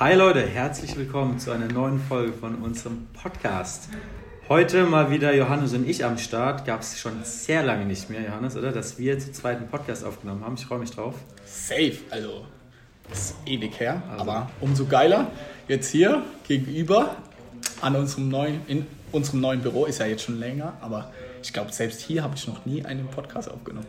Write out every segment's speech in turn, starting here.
Hi Leute, herzlich willkommen zu einer neuen Folge von unserem Podcast. Heute mal wieder Johannes und ich am Start. Gab es schon sehr lange nicht mehr, Johannes, oder? Dass wir zu zweiten Podcast aufgenommen haben. Ich freue mich drauf. Safe, also ist ewig her, also. aber umso geiler. Jetzt hier gegenüber an unserem neuen, in unserem neuen Büro, ist ja jetzt schon länger, aber ich glaube, selbst hier habe ich noch nie einen Podcast aufgenommen.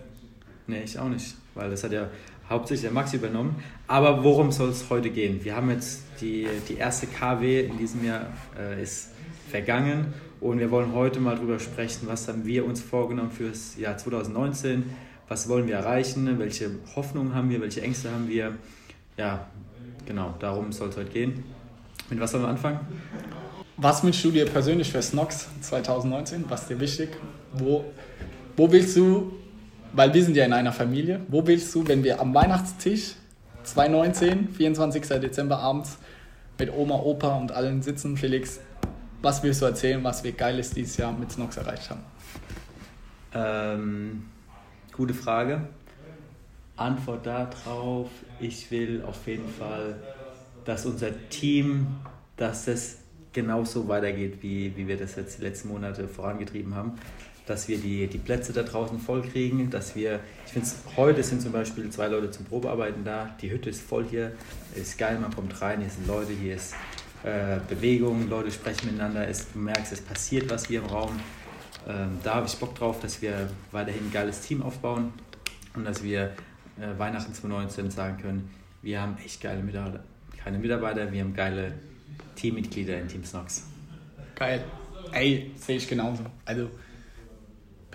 Nee, ich auch nicht, weil das hat ja hauptsächlich der Max übernommen. Aber worum soll es heute gehen? Wir haben jetzt die, die erste KW in diesem Jahr äh, ist vergangen und wir wollen heute mal darüber sprechen, was haben wir uns vorgenommen für das Jahr 2019, was wollen wir erreichen, welche Hoffnungen haben wir, welche Ängste haben wir. Ja, genau, darum soll es heute gehen. Mit was sollen wir anfangen? Was wünschst du dir persönlich für Snox 2019? Was ist dir wichtig? Wo, wo willst du weil wir sind ja in einer Familie. Wo willst du, wenn wir am Weihnachtstisch 2019, 24. Dezember abends mit Oma, Opa und allen sitzen, Felix, was willst du erzählen, was wir Geiles dieses Jahr mit Snox erreicht haben? Ähm, gute Frage. Antwort darauf, ich will auf jeden Fall, dass unser Team, dass es genauso weitergeht, wie, wie wir das jetzt die letzten Monate vorangetrieben haben dass wir die, die Plätze da draußen voll kriegen, dass wir, ich finde heute sind zum Beispiel zwei Leute zum Probearbeiten da, die Hütte ist voll hier, ist geil, man kommt rein, hier sind Leute, hier ist äh, Bewegung, Leute sprechen miteinander, es, du merkst, es passiert was hier im Raum. Ähm, da habe ich Bock drauf, dass wir weiterhin ein geiles Team aufbauen und dass wir äh, Weihnachten 2019 sagen können, wir haben echt geile Mitarbeiter, keine Mitarbeiter, wir haben geile Teammitglieder in Team Snox. Geil. Ey, sehe ich genauso. Also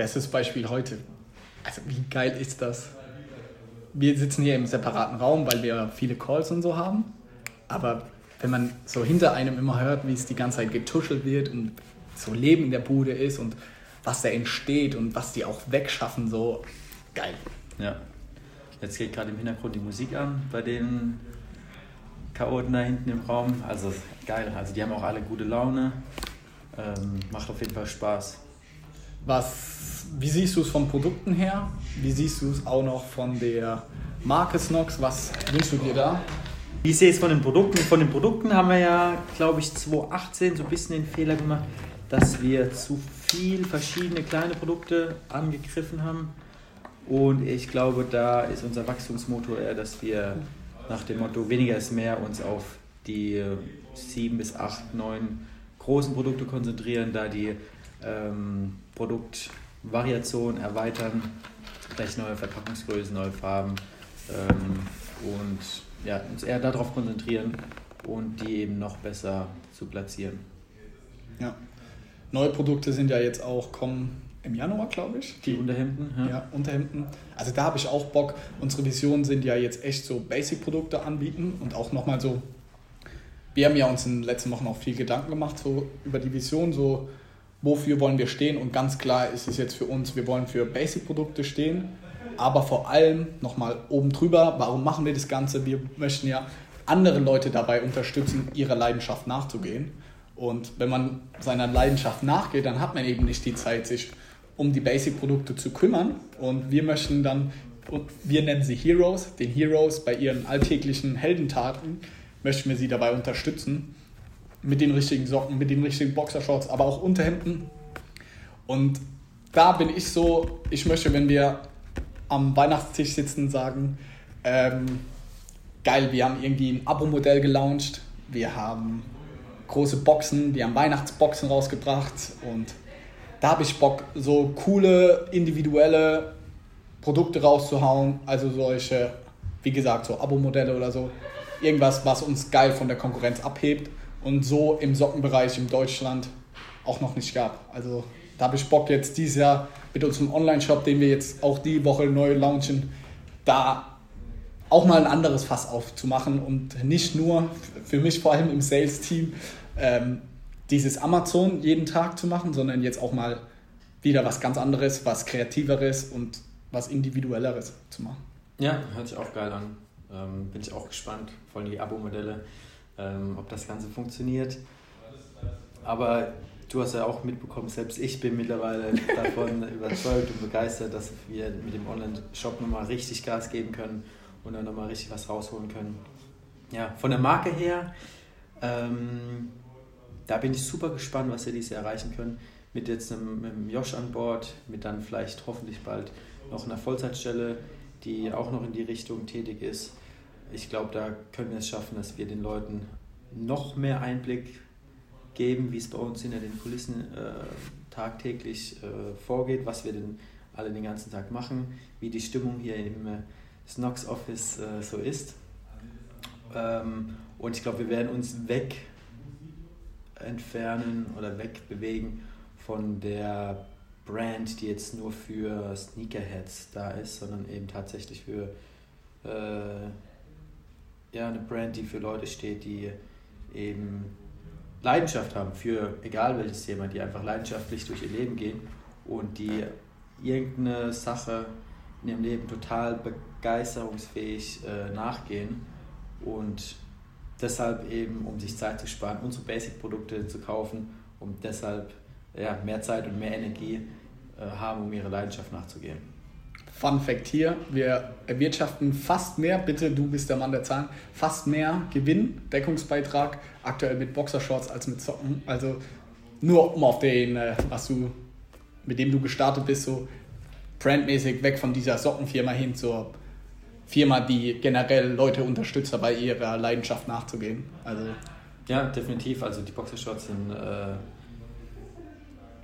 Bestes Beispiel heute. Also wie geil ist das? Wir sitzen hier im separaten Raum, weil wir viele Calls und so haben. Aber wenn man so hinter einem immer hört, wie es die ganze Zeit getuschelt wird und so Leben in der Bude ist und was da entsteht und was die auch wegschaffen, so geil. Ja. Jetzt geht gerade im Hintergrund die Musik an bei den Chaoten da hinten im Raum. Also geil. Also die haben auch alle gute Laune. Ähm, macht auf jeden Fall Spaß. Was, wie siehst du es von Produkten her? Wie siehst du es auch noch von der Marke Snox? Was wünschst du dir da? Wie sehe ich es von den Produkten? Von den Produkten haben wir ja, glaube ich, 2018 so ein bisschen den Fehler gemacht, dass wir zu viel verschiedene kleine Produkte angegriffen haben. Und ich glaube, da ist unser Wachstumsmotor eher, dass wir nach dem Motto weniger ist mehr uns auf die sieben bis acht, neun großen Produkte konzentrieren, da die ähm, Produktvariation erweitern, vielleicht neue Verpackungsgrößen, neue Farben ähm, und ja, uns eher darauf konzentrieren und die eben noch besser zu platzieren. Ja. Neue Produkte sind ja jetzt auch kommen im Januar, glaube ich. Die, die Unterhemden. Ja. ja, Unterhemden. Also da habe ich auch Bock. Unsere Visionen sind ja jetzt echt so Basic-Produkte anbieten und auch nochmal so. Wir haben ja uns in den letzten Wochen auch viel Gedanken gemacht so über die Vision, so wofür wollen wir stehen und ganz klar ist es jetzt für uns, wir wollen für Basic-Produkte stehen, aber vor allem nochmal oben drüber, warum machen wir das Ganze? Wir möchten ja andere Leute dabei unterstützen, ihrer Leidenschaft nachzugehen. Und wenn man seiner Leidenschaft nachgeht, dann hat man eben nicht die Zeit, sich um die Basic-Produkte zu kümmern. Und wir möchten dann, wir nennen sie Heroes, den Heroes bei ihren alltäglichen Heldentaten, möchten wir sie dabei unterstützen mit den richtigen Socken, mit den richtigen Boxershorts, aber auch Unterhemden. Und da bin ich so, ich möchte, wenn wir am Weihnachtstisch sitzen, sagen, ähm, geil, wir haben irgendwie ein Abo-Modell gelauncht, wir haben große Boxen, wir haben Weihnachtsboxen rausgebracht und da habe ich Bock, so coole, individuelle Produkte rauszuhauen, also solche, wie gesagt, so Abo-Modelle oder so. Irgendwas, was uns geil von der Konkurrenz abhebt und so im Sockenbereich in Deutschland auch noch nicht gab. Also da habe ich Bock jetzt dieses Jahr mit unserem Online-Shop, den wir jetzt auch die Woche neu launchen, da auch mal ein anderes Fass aufzumachen und nicht nur, für mich vor allem im Sales-Team, ähm, dieses Amazon jeden Tag zu machen, sondern jetzt auch mal wieder was ganz anderes, was kreativeres und was individuelleres zu machen. Ja, hört sich auch geil an. Ähm, bin ich auch gespannt, vor allem die Abo-Modelle, ähm, ob das Ganze funktioniert. Aber du hast ja auch mitbekommen, selbst ich bin mittlerweile davon überzeugt und begeistert, dass wir mit dem Online-Shop nochmal richtig Gas geben können und dann nochmal richtig was rausholen können. Ja, von der Marke her, ähm, da bin ich super gespannt, was wir dieses Jahr erreichen können. Mit jetzt einem, mit einem Josh an Bord, mit dann vielleicht hoffentlich bald noch einer Vollzeitstelle, die auch noch in die Richtung tätig ist. Ich glaube, da können wir es schaffen, dass wir den Leuten noch mehr Einblick geben, wie es bei uns hinter den Kulissen äh, tagtäglich äh, vorgeht, was wir denn alle den ganzen Tag machen, wie die Stimmung hier im äh, Snox Office äh, so ist. Ähm, und ich glaube, wir werden uns weg entfernen oder wegbewegen von der Brand, die jetzt nur für Sneakerheads da ist, sondern eben tatsächlich für äh, ja, eine Brand, die für Leute steht, die eben Leidenschaft haben für egal welches Thema, die einfach leidenschaftlich durch ihr Leben gehen und die irgendeine Sache in ihrem Leben total begeisterungsfähig äh, nachgehen und deshalb eben, um sich Zeit zu sparen, unsere Basic-Produkte zu kaufen, um deshalb ja, mehr Zeit und mehr Energie äh, haben, um ihre Leidenschaft nachzugehen. Fun Fact hier, wir erwirtschaften fast mehr, bitte du bist der Mann der Zahlen, fast mehr Gewinn, Deckungsbeitrag aktuell mit Boxershorts als mit Socken. Also nur um auf den, äh, was du, mit dem du gestartet bist, so brandmäßig weg von dieser Sockenfirma hin zur Firma, die generell Leute unterstützt, dabei ihrer Leidenschaft nachzugehen. Also ja, definitiv. Also die Boxershorts sind äh,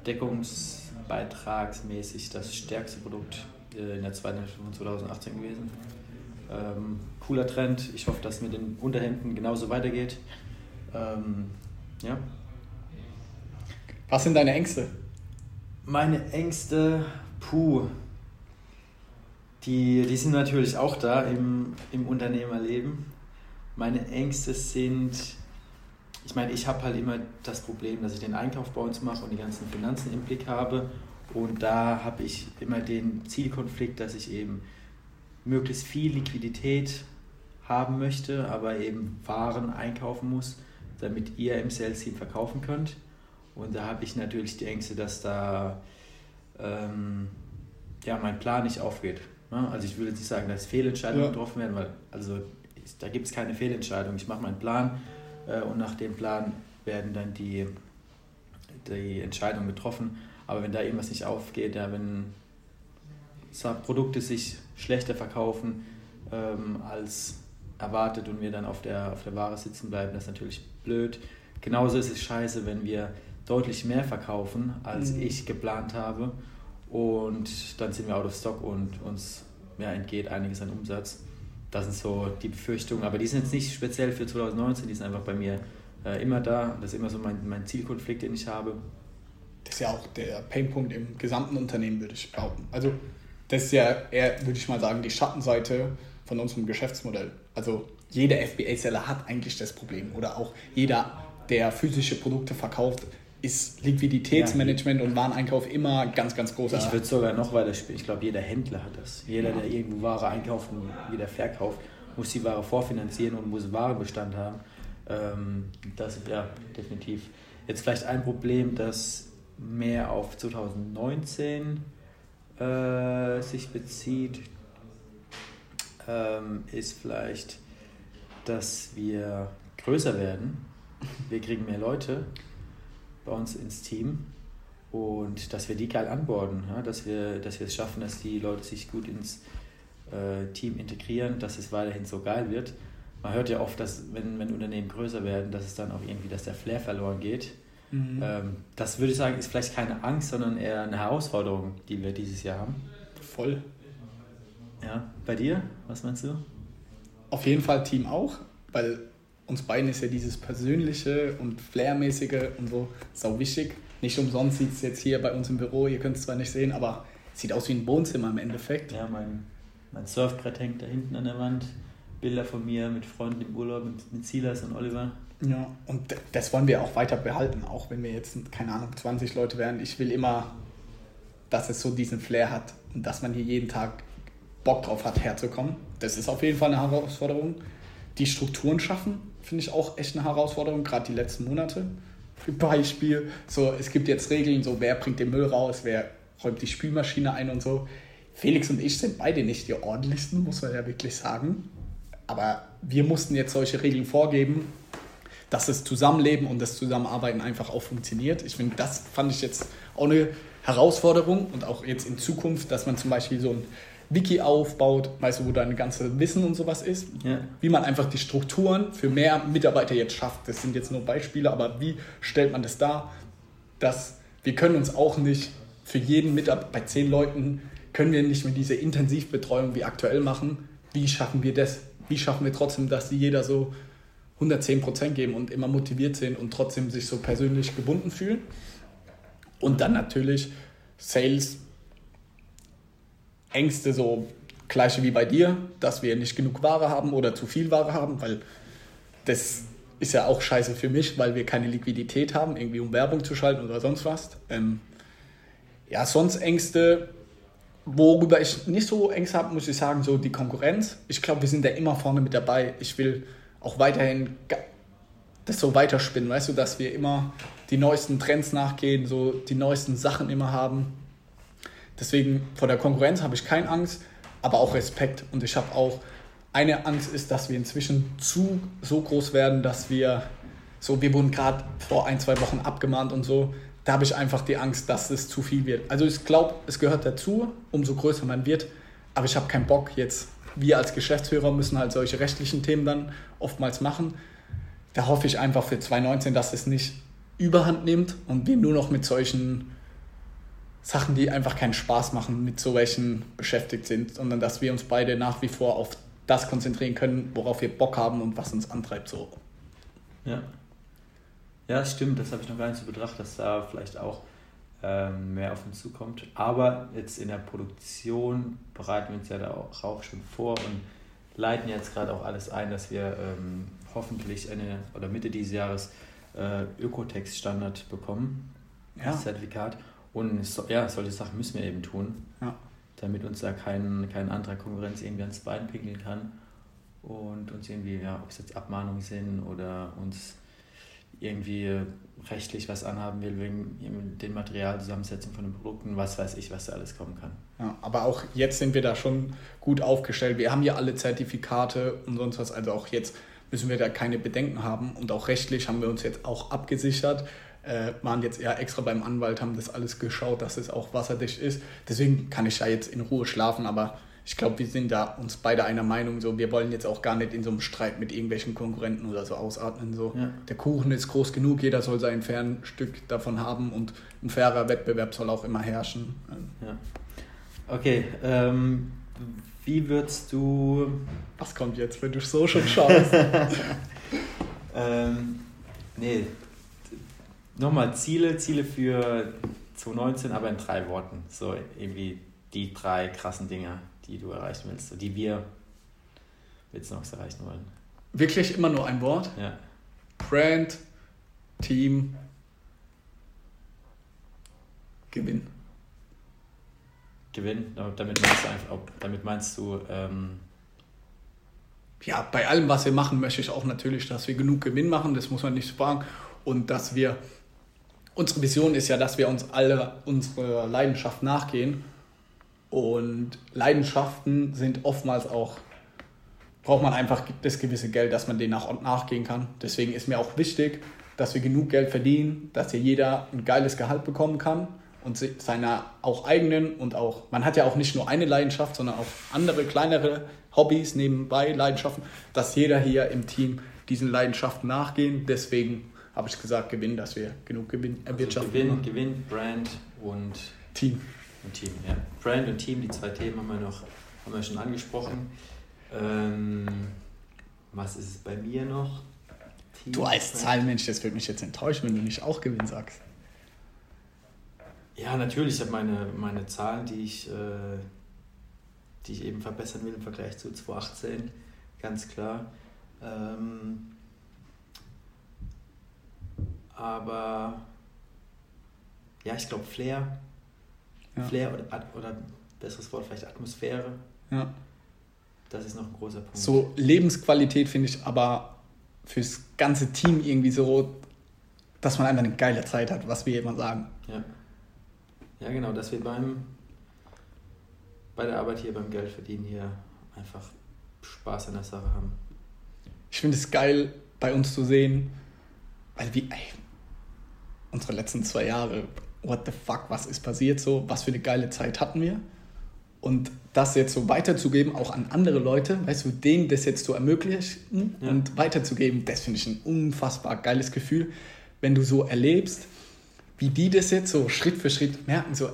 deckungsbeitragsmäßig das stärkste Produkt in der zweiten Hälfte von 2018 gewesen. Ähm, cooler Trend. Ich hoffe, dass es mit den Unterhemden genauso weitergeht. Ähm, ja. Was sind deine Ängste? Meine Ängste, puh, die, die sind natürlich auch da im, im Unternehmerleben. Meine Ängste sind, ich meine, ich habe halt immer das Problem, dass ich den Einkauf bei uns mache und die ganzen Finanzen im Blick habe. Und da habe ich immer den Zielkonflikt, dass ich eben möglichst viel Liquidität haben möchte, aber eben Waren einkaufen muss, damit ihr im Sales Team verkaufen könnt. Und da habe ich natürlich die Ängste, dass da ähm, ja, mein Plan nicht aufgeht. Ne? Also ich würde nicht sagen, dass Fehlentscheidungen ja. getroffen werden, weil also ich, da gibt es keine Fehlentscheidung. Ich mache meinen Plan äh, und nach dem Plan werden dann die, die Entscheidungen getroffen. Aber wenn da irgendwas nicht aufgeht, ja, wenn Produkte sich schlechter verkaufen ähm, als erwartet und wir dann auf der, auf der Ware sitzen bleiben, das ist natürlich blöd. Genauso ist es scheiße, wenn wir deutlich mehr verkaufen, als mhm. ich geplant habe und dann sind wir out of stock und uns ja, entgeht einiges an Umsatz. Das sind so die Befürchtungen, aber die sind jetzt nicht speziell für 2019, die sind einfach bei mir äh, immer da. Das ist immer so mein, mein Zielkonflikt, den ich habe. Das ist ja auch der Painpunkt im gesamten Unternehmen, würde ich behaupten. Also das ist ja eher, würde ich mal sagen, die Schattenseite von unserem Geschäftsmodell. Also jeder FBA-Seller hat eigentlich das Problem oder auch jeder, der physische Produkte verkauft, ist Liquiditätsmanagement ja. und Wareneinkauf immer ganz, ganz großer. Ich würde sogar noch weiter spielen. Ich glaube, jeder Händler hat das. Jeder, der irgendwo Ware einkauft und wieder verkauft, muss die Ware vorfinanzieren und muss Warenbestand haben. Ähm, das ist ja definitiv. Jetzt vielleicht ein Problem, das mehr auf 2019 äh, sich bezieht, ähm, ist vielleicht, dass wir größer werden. Wir kriegen mehr Leute bei uns ins Team und dass wir die geil anborden, ja? dass, wir, dass wir es schaffen, dass die Leute sich gut ins äh, Team integrieren, dass es weiterhin so geil wird. Man hört ja oft, dass wenn, wenn Unternehmen größer werden, dass es dann auch irgendwie, dass der Flair verloren geht. Mhm. Ähm, das würde ich sagen, ist vielleicht keine Angst, sondern eher eine Herausforderung, die wir dieses Jahr haben. Voll. Ja, bei dir, was meinst du? Auf jeden Fall Team auch, weil uns beiden ist ja dieses Persönliche und Flairmäßige und so sau wichtig. Nicht umsonst sieht es jetzt hier bei uns im Büro, ihr könnt es zwar nicht sehen, aber es sieht aus wie ein Wohnzimmer im Endeffekt. Ja, mein, mein Surfbrett hängt da hinten an der Wand. Bilder von mir mit Freunden im Urlaub, mit, mit Silas und Oliver. Ja, und das wollen wir auch weiter behalten, auch wenn wir jetzt, keine Ahnung, 20 Leute werden. Ich will immer, dass es so diesen Flair hat und dass man hier jeden Tag Bock drauf hat, herzukommen. Das ist auf jeden Fall eine Herausforderung. Die Strukturen schaffen, finde ich auch echt eine Herausforderung, gerade die letzten Monate. Beispiel, so, es gibt jetzt Regeln, so wer bringt den Müll raus, wer räumt die Spülmaschine ein und so. Felix und ich sind beide nicht die ordentlichsten, muss man ja wirklich sagen. Aber wir mussten jetzt solche Regeln vorgeben, dass das Zusammenleben und das Zusammenarbeiten einfach auch funktioniert. Ich finde, das fand ich jetzt auch eine Herausforderung und auch jetzt in Zukunft, dass man zum Beispiel so ein Wiki aufbaut, weißt du, wo dein ganze Wissen und sowas ist, ja. wie man einfach die Strukturen für mehr Mitarbeiter jetzt schafft. Das sind jetzt nur Beispiele, aber wie stellt man das dar, dass wir können uns auch nicht für jeden Mitarbeiter, bei zehn Leuten können wir nicht mehr diese Intensivbetreuung wie aktuell machen. Wie schaffen wir das? Wie schaffen wir trotzdem, dass jeder so 110 Prozent geben und immer motiviert sind und trotzdem sich so persönlich gebunden fühlen? Und dann natürlich Sales, Ängste, so gleiche wie bei dir, dass wir nicht genug Ware haben oder zu viel Ware haben, weil das ist ja auch scheiße für mich, weil wir keine Liquidität haben, irgendwie um Werbung zu schalten oder sonst was. Ähm, ja, sonst Ängste, worüber ich nicht so Ängste habe, muss ich sagen, so die Konkurrenz. Ich glaube, wir sind da immer vorne mit dabei. Ich will auch weiterhin das so weiterspinnen, weißt du, dass wir immer die neuesten Trends nachgehen, so die neuesten Sachen immer haben. Deswegen vor der Konkurrenz habe ich keine Angst, aber auch Respekt. Und ich habe auch eine Angst ist, dass wir inzwischen zu so groß werden, dass wir so, wir wurden gerade vor ein, zwei Wochen abgemahnt und so. Da habe ich einfach die Angst, dass es zu viel wird. Also ich glaube, es gehört dazu, umso größer man wird. Aber ich habe keinen Bock jetzt. Wir als Geschäftsführer müssen halt solche rechtlichen Themen dann oftmals machen. Da hoffe ich einfach für 2019, dass es nicht überhand nimmt und wir nur noch mit solchen Sachen, die einfach keinen Spaß machen, mit so welchen beschäftigt sind, sondern dass wir uns beide nach wie vor auf das konzentrieren können, worauf wir Bock haben und was uns antreibt. So. Ja. Ja, stimmt, das habe ich noch gar nicht so betrachtet, dass da vielleicht auch mehr auf uns zukommt. Aber jetzt in der Produktion bereiten wir uns ja da auch, auch schon vor und leiten jetzt gerade auch alles ein, dass wir ähm, hoffentlich Ende oder Mitte dieses Jahres äh, Ökotext-Standard bekommen, ja. das Zertifikat. Und so, ja, solche Sachen müssen wir eben tun, ja. damit uns da kein, kein anderer Konkurrenz irgendwie ans Bein pinkeln kann und uns irgendwie, ja, ob es jetzt Abmahnungen sind oder uns irgendwie rechtlich was anhaben will wegen den Materialzusammensetzungen von den Produkten, was weiß ich, was da alles kommen kann. Ja, aber auch jetzt sind wir da schon gut aufgestellt. Wir haben ja alle Zertifikate und sonst was, also auch jetzt müssen wir da keine Bedenken haben und auch rechtlich haben wir uns jetzt auch abgesichert äh, waren jetzt eher extra beim Anwalt, haben das alles geschaut, dass es auch wasserdicht ist. Deswegen kann ich da jetzt in Ruhe schlafen, aber ich glaube, wir sind da uns beide einer Meinung. So, wir wollen jetzt auch gar nicht in so einem Streit mit irgendwelchen Konkurrenten oder so ausatmen. So. Ja. Der Kuchen ist groß genug, jeder soll sein Fernstück davon haben und ein fairer Wettbewerb soll auch immer herrschen. Ja. Okay, ähm, wie würdest du. Was kommt jetzt, wenn du so schon schaust? ähm, nee, nochmal Ziele, Ziele für 2019, aber in drei Worten. So irgendwie die drei krassen Dinge, die du erreichen willst, die wir jetzt noch erreichen wollen. Wirklich immer nur ein Wort? Ja. Brand, Team, Gewinn. Gewinn, damit meinst du einfach, damit meinst du ähm, ja, bei allem, was wir machen, möchte ich auch natürlich, dass wir genug Gewinn machen, das muss man nicht fragen, und dass wir unsere Vision ist ja, dass wir uns alle unserer Leidenschaft nachgehen. Und Leidenschaften sind oftmals auch, braucht man einfach das gewisse Geld, dass man denen nach, nachgehen kann. Deswegen ist mir auch wichtig, dass wir genug Geld verdienen, dass hier jeder ein geiles Gehalt bekommen kann und seine auch eigenen und auch, man hat ja auch nicht nur eine Leidenschaft, sondern auch andere kleinere Hobbys nebenbei, Leidenschaften, dass jeder hier im Team diesen Leidenschaften nachgehen. Deswegen habe ich gesagt, Gewinn, dass wir genug Gewinn also erwirtschaften. Also Gewinn, Gewinn, Brand und Team. Und Team, ja. Brand und Team, die zwei Themen haben wir noch haben wir schon angesprochen. Ähm, was ist es bei mir noch? Team, du als Zahlenmensch, das würde mich jetzt enttäuschen, wenn du nicht auch Gewinn sagst. Ja, natürlich. Ich habe meine, meine Zahlen, die ich, äh, die ich eben verbessern will im Vergleich zu 2018 ganz klar. Ähm, aber ja, ich glaube Flair. Ja. Flair oder, oder besseres Wort, vielleicht Atmosphäre. Ja. Das ist noch ein großer Punkt. So Lebensqualität finde ich aber fürs ganze Team irgendwie so, dass man einfach eine geile Zeit hat, was wir immer sagen. Ja. Ja, genau, dass wir beim bei der Arbeit hier beim Geldverdienen hier einfach Spaß an der Sache haben. Ich finde es geil, bei uns zu sehen, weil wie, ey, unsere letzten zwei Jahre, what the fuck, was ist passiert so, was für eine geile Zeit hatten wir. Und das jetzt so weiterzugeben, auch an andere Leute, weißt du, denen das jetzt zu ermöglichen ja. und weiterzugeben, das finde ich ein unfassbar geiles Gefühl, wenn du so erlebst, wie die das jetzt so Schritt für Schritt merken, so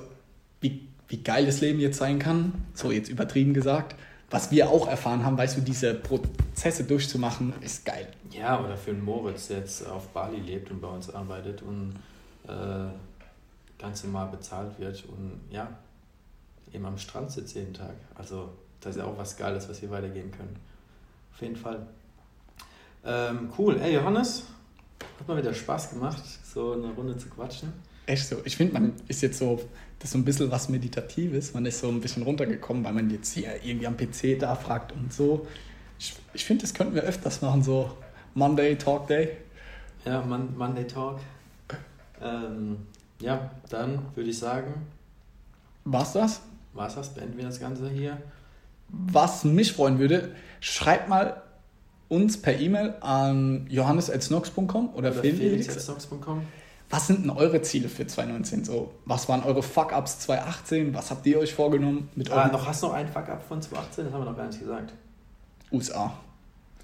wie, wie geil das Leben jetzt sein kann, so jetzt übertrieben gesagt, was wir auch erfahren haben, weißt du, diese Prozesse durchzumachen, ist geil. Ja, oder für einen Moritz, der jetzt auf Bali lebt und bei uns arbeitet und äh, ganz normal bezahlt wird und ja, eben am Strand sitzt jeden Tag. Also das ist ja auch was Geiles, was wir weitergeben können. Auf jeden Fall. Ähm, cool. Ey, Johannes, hat mal wieder Spaß gemacht, so eine Runde zu quatschen. Echt so. Ich finde, man ist jetzt so, das ist so ein bisschen was Meditatives. Man ist so ein bisschen runtergekommen, weil man jetzt hier irgendwie am PC da fragt und so. Ich, ich finde, das könnten wir öfters machen, so Monday Talk Day. Ja, Mon Monday Talk. Ähm, ja, dann würde ich sagen. War's das? War's das? Beenden wir das Ganze hier. Was mich freuen würde, schreibt mal uns per E-Mail an johannes.snox.com oder, oder felix.snox.com. Was sind denn eure Ziele für 2019? So, was waren eure Fuck-Ups 2018? Was habt ihr euch vorgenommen? Mit ah, noch, hast du noch einen Fuck-Up von 2018? Das haben wir noch gar nicht gesagt. USA.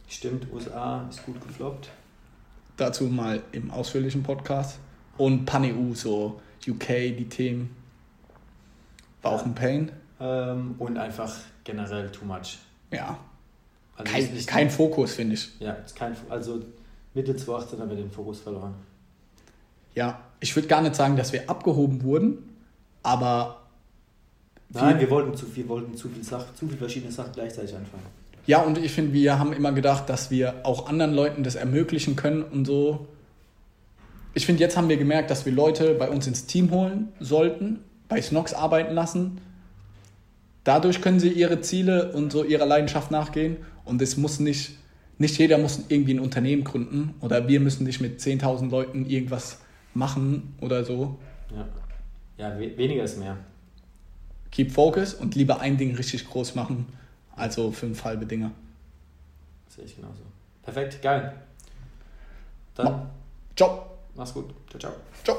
Stimmt, USA ist gut gefloppt. Dazu mal im ausführlichen Podcast. Und PanEU, so UK, die Themen. War auch ein Pain. Ähm, und einfach generell too much. Ja. Also kein, kein Fokus, finde ich. Ja, kein, also Mitte 2018 haben wir den Fokus verloren. Ja, ich würde gar nicht sagen, dass wir abgehoben wurden, aber. Nein, wir wollten zu viel, wollten zu viel Sachen, zu viele verschiedene Sachen gleichzeitig anfangen. Ja, und ich finde, wir haben immer gedacht, dass wir auch anderen Leuten das ermöglichen können und so. Ich finde, jetzt haben wir gemerkt, dass wir Leute bei uns ins Team holen sollten, bei Snox arbeiten lassen. Dadurch können sie ihre Ziele und so ihrer Leidenschaft nachgehen. Und es muss nicht, nicht jeder muss irgendwie ein Unternehmen gründen oder wir müssen nicht mit 10.000 Leuten irgendwas machen oder so. Ja, ja weniger ist mehr. Keep Focus und lieber ein Ding richtig groß machen, also fünf halbe Dinge. Sehe ich genauso. Perfekt, geil. Dann. Ciao. Mach's gut. Ciao, ciao. Ciao.